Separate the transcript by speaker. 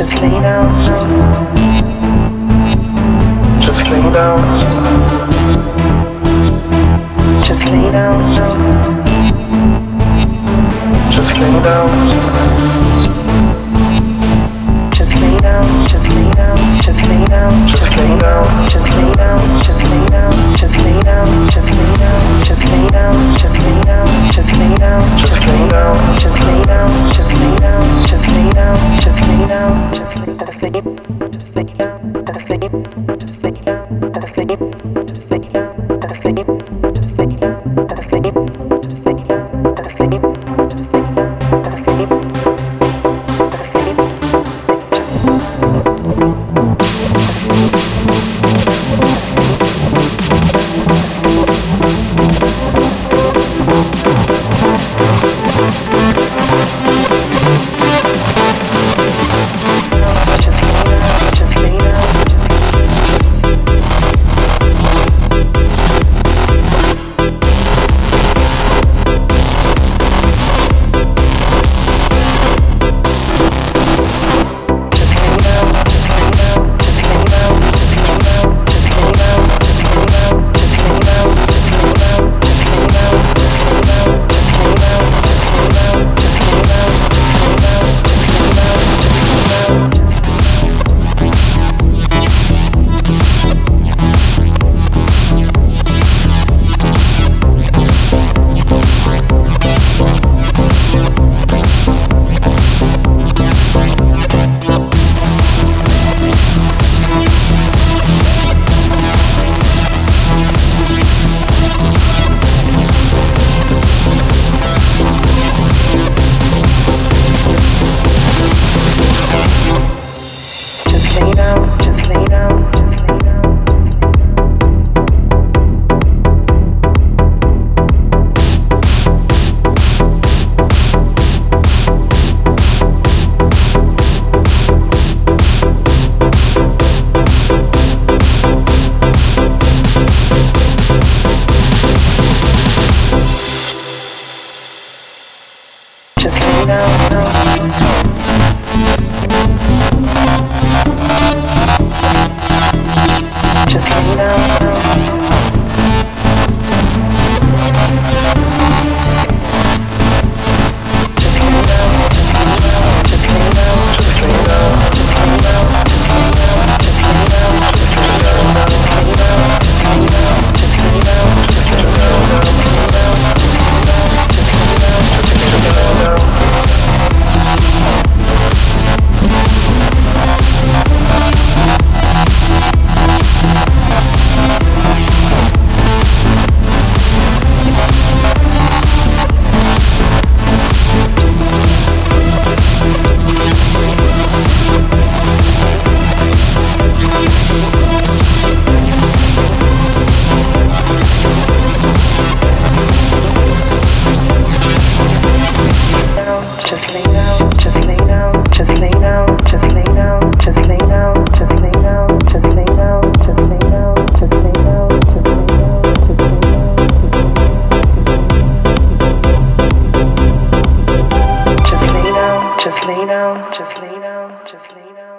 Speaker 1: Just lay down. Just lay down. Just lay down. Just lay down. down. just lay down. just lay down. just lay down.